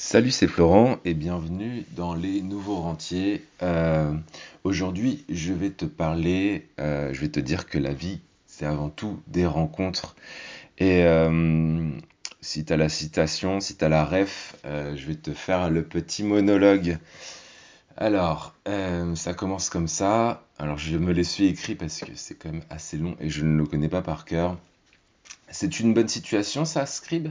Salut, c'est Florent et bienvenue dans les nouveaux rentiers. Euh, aujourd'hui, je vais te parler, euh, je vais te dire que la vie, c'est avant tout des rencontres. Et euh, si tu as la citation, si tu as la ref, je vais te faire le petit monologue. Alors, ça commence comme ça. Alors, je me l'ai suis écrit parce que c'est quand même assez long et je ne le connais pas par cœur. C'est une bonne situation, ça, Scribe?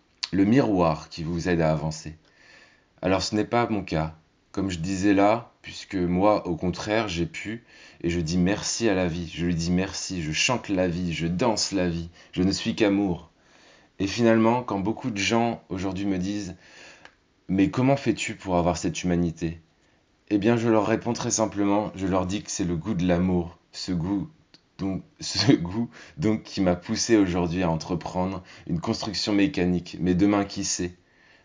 le miroir qui vous aide à avancer. Alors ce n'est pas mon cas. Comme je disais là, puisque moi, au contraire, j'ai pu, et je dis merci à la vie, je lui dis merci, je chante la vie, je danse la vie, je ne suis qu'amour. Et finalement, quand beaucoup de gens aujourd'hui me disent Mais comment fais-tu pour avoir cette humanité? Eh bien, je leur réponds très simplement, je leur dis que c'est le goût de l'amour, ce goût donc ce goût donc qui m'a poussé aujourd'hui à entreprendre une construction mécanique. Mais demain, qui sait?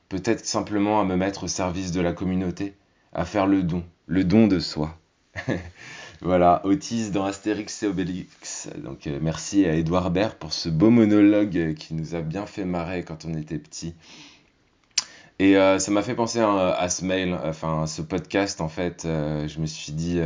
Peut-être simplement à me mettre au service de la communauté, à faire le don, le don de soi. voilà, Otis dans Astérix et Obélix. Donc euh, merci à Edouard Baird pour ce beau monologue qui nous a bien fait marrer quand on était petit. Et euh, ça m'a fait penser à, ce mail, enfin ce podcast en fait. Euh, je me suis dit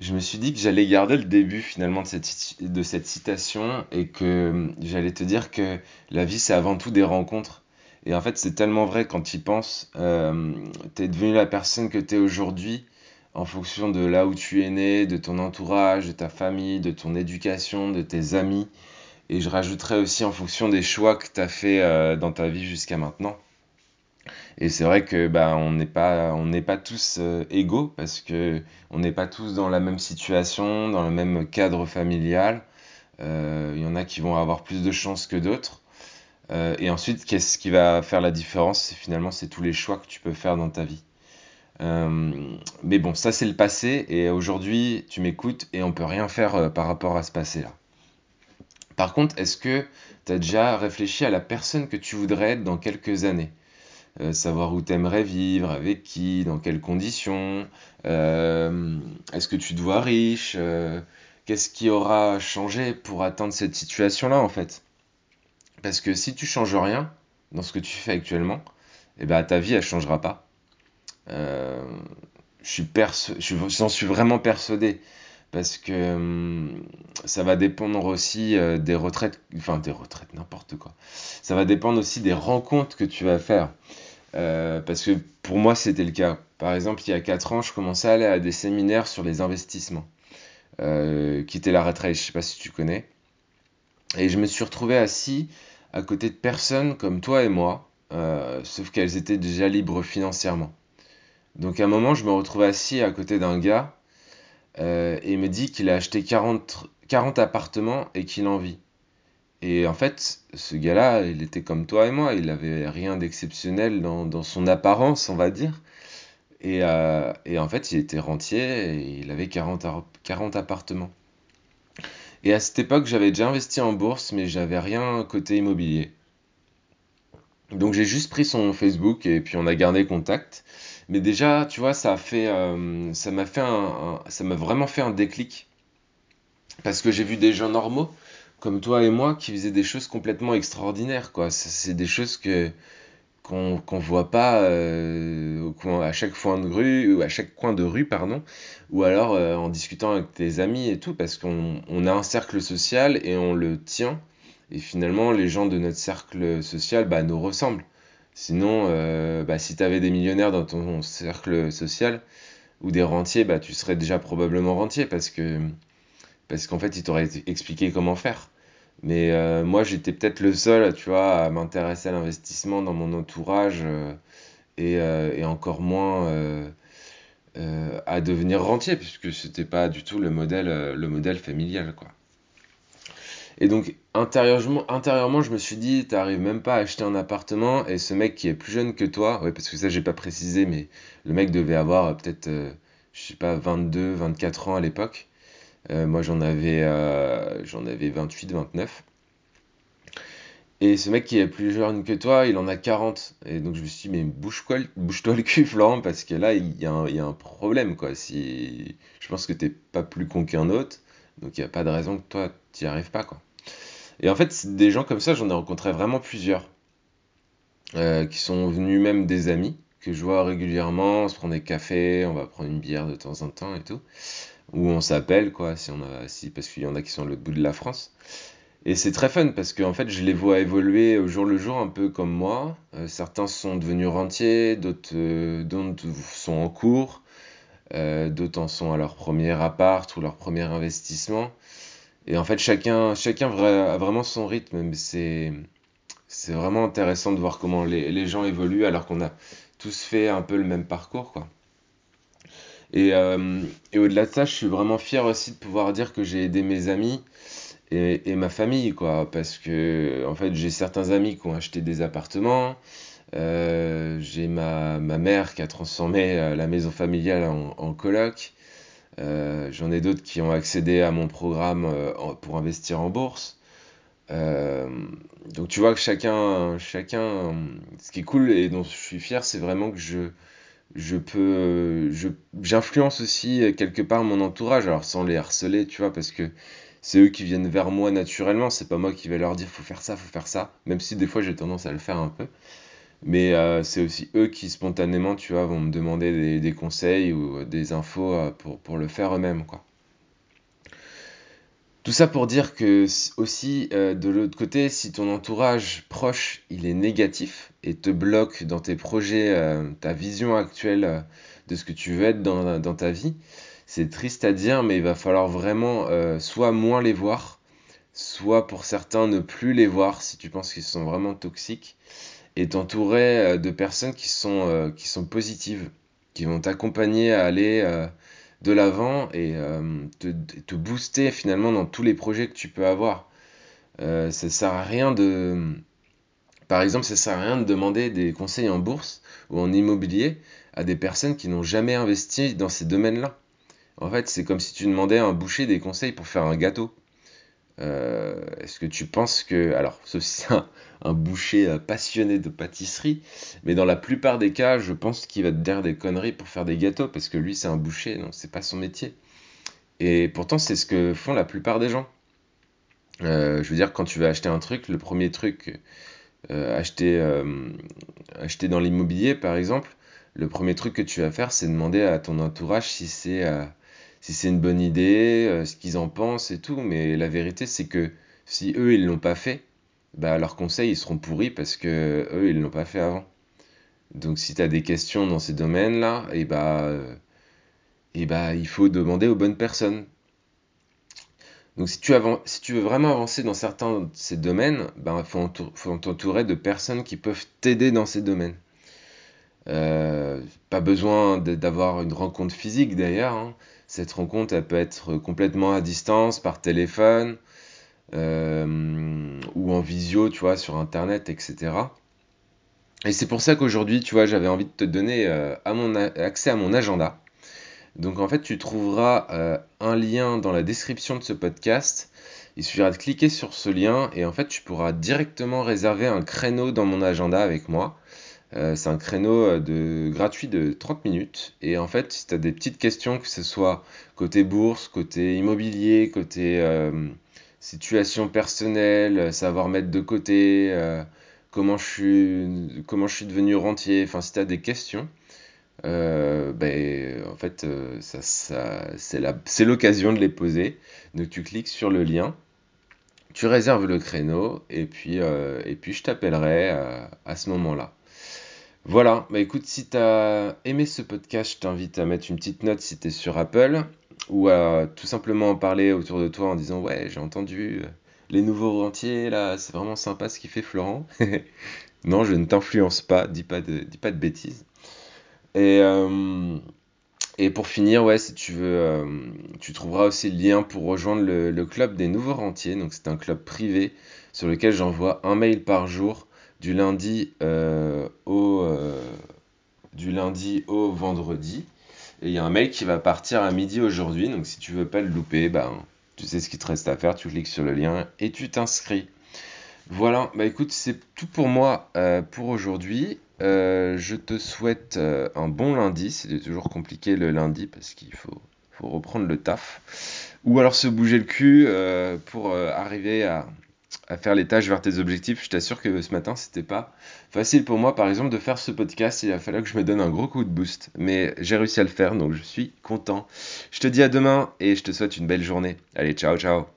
je me suis dit que j'allais garder le début finalement de cette, de cette citation et que euh, j'allais te dire que la vie c'est avant tout des rencontres. Et en fait c'est tellement vrai quand tu y penses. Euh, tu es devenu la personne que tu es aujourd'hui en fonction de là où tu es né, de ton entourage, de ta famille, de ton éducation, de tes amis. Et je rajouterais aussi en fonction des choix que tu as fait euh, dans ta vie jusqu'à maintenant. Et c'est vrai que bah, on n'est pas, tous euh, égaux parce que on n'est pas tous dans la même situation, dans le même cadre familial. Euh, il y en a qui vont avoir plus de chance que d'autres. Euh, et ensuite, qu'est-ce qui va faire la différence? Finalement, c'est tous les choix que tu peux faire dans ta vie. mais bon, ça c'est le passé et aujourd'hui, tu m'écoutes et on peut rien faire par rapport à ce passé-là. Par contre, est-ce que tu as déjà réfléchi à la personne que tu voudrais être dans quelques années? Euh, savoir où t'aimerais vivre, avec qui, dans quelles conditions, euh, est-ce que tu te vois riche, euh, qu'est-ce qui aura changé pour atteindre cette situation-là en fait? Parce que si tu changes rien dans ce que tu fais actuellement, eh ben, ta vie elle changera pas. je suis j'en suis vraiment persuadé parce que hum, ça va dépendre aussi des retraites, enfin des retraites, n'importe quoi. Ça va dépendre aussi des rencontres que tu vas faire. Euh, parce que pour moi, c'était le cas. Par exemple, il y a 4 ans, je commençais à aller à des séminaires sur les investissements. Euh, quitter la retraite, je sais pas si tu connais. Et je me suis retrouvé assis à côté de personnes comme toi et moi, euh, sauf qu'elles étaient déjà libres financièrement. Donc à un moment, je me retrouvais assis à côté d'un gars et il me dit qu'il a acheté 40, 40 appartements et qu'il en vit. Et en fait, ce gars-là, il était comme toi et moi, il n'avait rien d'exceptionnel dans, son apparence, on va dire. Et, euh, en fait, il était rentier et il avait 40, 40 appartements. Et à cette époque, j'avais déjà investi en bourse, mais j'avais rien côté immobilier. Donc j'ai juste pris son Facebook et puis on a gardé contact. Mais déjà, tu vois, ça euh, m'a fait un, ça m'a vraiment fait un déclic. Parce que j'ai vu des gens normaux comme toi et moi qui faisaient des choses complètement extraordinaires quoi. C'est des choses que qu'on qu'on voit pas euh, à chaque coin de rue ou à chaque coin de rue pardon. Ou alors euh, en discutant avec tes amis et tout parce qu'on on a un cercle social et on le tient et finalement les gens de notre cercle social bah, nous ressemblent sinon euh, bah, si tu avais des millionnaires dans ton cercle social ou des rentiers bah tu serais déjà probablement rentier parce que parce qu'en fait ils t'auraient expliqué comment faire mais euh, moi, j'étais peut-être le seul, tu vois, à m'intéresser à l'investissement dans mon entourage euh, et, euh, et, encore moins à devenir rentier, puisque c'était pas du tout le modèle, le modèle familial, quoi. Et donc, intérieurement, intérieurement, je me suis dit, t'arrives même pas à acheter un appartement, et ce mec qui est plus jeune que toi, parce que ça, j'ai pas précisé, mais le mec devait avoir euh, peut-être, euh, je sais pas, 22, 24 ans à l'époque. Euh, moi, j'en avais, j'en avais 28, 29. Et ce mec qui est plus jeune que toi, il en a 40. Et donc, je me suis dit, mais bouge-toi le cul, Florent, parce que là, il y a un, y a un problème, quoi. Si... Je pense que t'es pas plus con qu'un autre, donc il n'y a pas de raison que toi, t'y arrives pas, quoi. Et en fait, des gens comme ça, j'en ai rencontré vraiment plusieurs, euh, qui sont venus même des amis, que je vois régulièrement, on se prend des cafés, on va prendre une bière de temps en temps et tout, ou on s'appelle, quoi, si on a, parce qu'il y en a qui sont à l'autre bout de la France. Et c'est très fun parce qu'en fait, je les vois évoluer au jour le jour, un peu comme moi. Euh, certains sont devenus rentiers, d'autres euh, sont en cours, d'autres en sont à leur premier appart ou leur premier investissement. Et en fait, chacun, a vraiment son rythme, c'est, vraiment intéressant de voir comment les, gens évoluent alors qu'on a tous fait un peu le même parcours, quoi. Et, euh, et au-delà de ça, je suis vraiment fier aussi de pouvoir dire que j'ai aidé mes amis et, ma famille, quoi, parce que en fait, j'ai certains amis qui ont acheté des appartements, euh, j'ai ma, mère qui a transformé euh, la maison familiale en, en coloc, j'en ai d'autres qui ont accédé à mon programme euh, pour investir en bourse. Euh, donc tu vois que chacun, chacun, ce qui est cool et dont je suis fier, c'est vraiment que je, je peux, je, j'influence aussi euh, quelque part mon entourage, alors sans les harceler, tu vois, parce que c'est eux qui viennent vers moi naturellement, c'est pas moi qui vais leur dire faut faire ça, faut faire ça, même si des fois j'ai tendance à le faire un peu, mais euh, c'est aussi eux qui spontanément, tu vois, vont me demander des, conseils ou euh, des infos euh, pour, le faire eux-mêmes, quoi. Tout ça pour dire que aussi, de l'autre côté, si ton entourage proche, il est négatif et te bloque dans tes projets, ta vision actuelle de ce que tu veux être dans, ta vie, c'est triste à dire, mais il va falloir vraiment soit moins les voir, soit pour certains ne plus les voir si tu penses qu'ils sont vraiment toxiques, et t'entourer euh, de personnes qui sont, euh, qui sont positives, qui vont t'accompagner à aller euh, de l'avant et te, te booster finalement dans tous les projets que tu peux avoir. Ça sert à rien de, par exemple, ça sert à rien de demander des conseils en bourse ou en immobilier à des personnes qui n'ont jamais investi dans ces domaines-là. En fait, c'est comme si tu demandais à un boucher des conseils pour faire un gâteau. Euh, est-ce que tu penses que, alors, sauf si c'est un, boucher euh, passionné de pâtisserie, mais dans la plupart des cas, je pense qu'il va te dire des conneries pour faire des gâteaux, parce que lui, c'est un boucher, donc c'est pas son métier. Et pourtant, c'est ce que font la plupart des gens. Euh, je veux dire, quand tu vas acheter un truc, le premier truc acheté dans l'immobilier, par exemple, le premier truc que tu vas faire, c'est demander à ton entourage si c'est si c'est une bonne idée, euh, ce qu'ils en pensent et tout. Mais la vérité, c'est que si eux, ils l'ont pas fait, bah, leurs conseils, ils seront pourris parce que eux, ils l'ont pas fait avant. Donc, si tu as des questions dans ces domaines-là, et bah, euh, et bah, il faut demander aux bonnes personnes. Donc, si tu, veux vraiment avancer dans certains de ces domaines, il faut, entour- faut t'entourer de personnes qui peuvent t'aider dans ces domaines. Euh, pas besoin d'avoir une rencontre physique d'ailleurs. hein. Cette rencontre, elle peut être complètement à distance, par téléphone, euh, ou en visio, tu vois, sur Internet, etc. Et c'est pour ça qu'aujourd'hui, tu vois, j'avais envie de te donner euh, accès à mon agenda. Donc en fait, tu trouveras euh, un lien dans la description de ce podcast. Il suffira de cliquer sur ce lien et en fait, tu pourras directement réserver un créneau dans mon agenda avec moi. Euh, c'est un créneau euh, gratuit de 30 minutes. Et en fait, si tu as des petites questions, que ce soit côté bourse, côté immobilier, côté euh, situation personnelle, savoir mettre de côté, comment je suis, devenu rentier, enfin, si tu as des questions, ben, en fait, c'est l'occasion de les poser. Donc, tu cliques sur le lien, tu réserves le créneau, et puis, je t'appellerai à ce moment-là. Voilà, bah écoute, si t'as aimé ce podcast, je t'invite à mettre une petite note si t'es sur Apple, ou à tout simplement en parler autour de toi en disant ouais, j'ai entendu euh, les nouveaux rentiers là, c'est vraiment sympa ce qu'il fait Florent. Non, je ne t'influence pas, dis pas de, dis bêtises. Et, euh, Et pour finir, ouais, si tu veux, euh, tu trouveras aussi le lien pour rejoindre le, club des nouveaux rentiers. Donc c'est un club privé sur lequel j'envoie un mail par jour du lundi euh, du lundi au vendredi. Et il y a un mail qui va partir à midi aujourd'hui. Donc si tu veux pas le louper, ben tu sais ce qu'il te reste à faire. Tu cliques sur le lien et tu t'inscris. Voilà, bah écoute, c'est tout pour moi euh, pour aujourd'hui. Euh, je te souhaite un bon lundi. C'est toujours compliqué le lundi parce qu'il faut, reprendre le taf. Ou alors se bouger le cul pour arriver à, à faire les tâches vers tes objectifs. Je t'assure que ce matin, c'était pas facile pour moi, par exemple, de faire ce podcast. Il a fallu que je me donne un gros coup de boost. Mais j'ai réussi à le faire, donc je suis content. Je te dis à demain et je te souhaite une belle journée. Allez, ciao, ciao.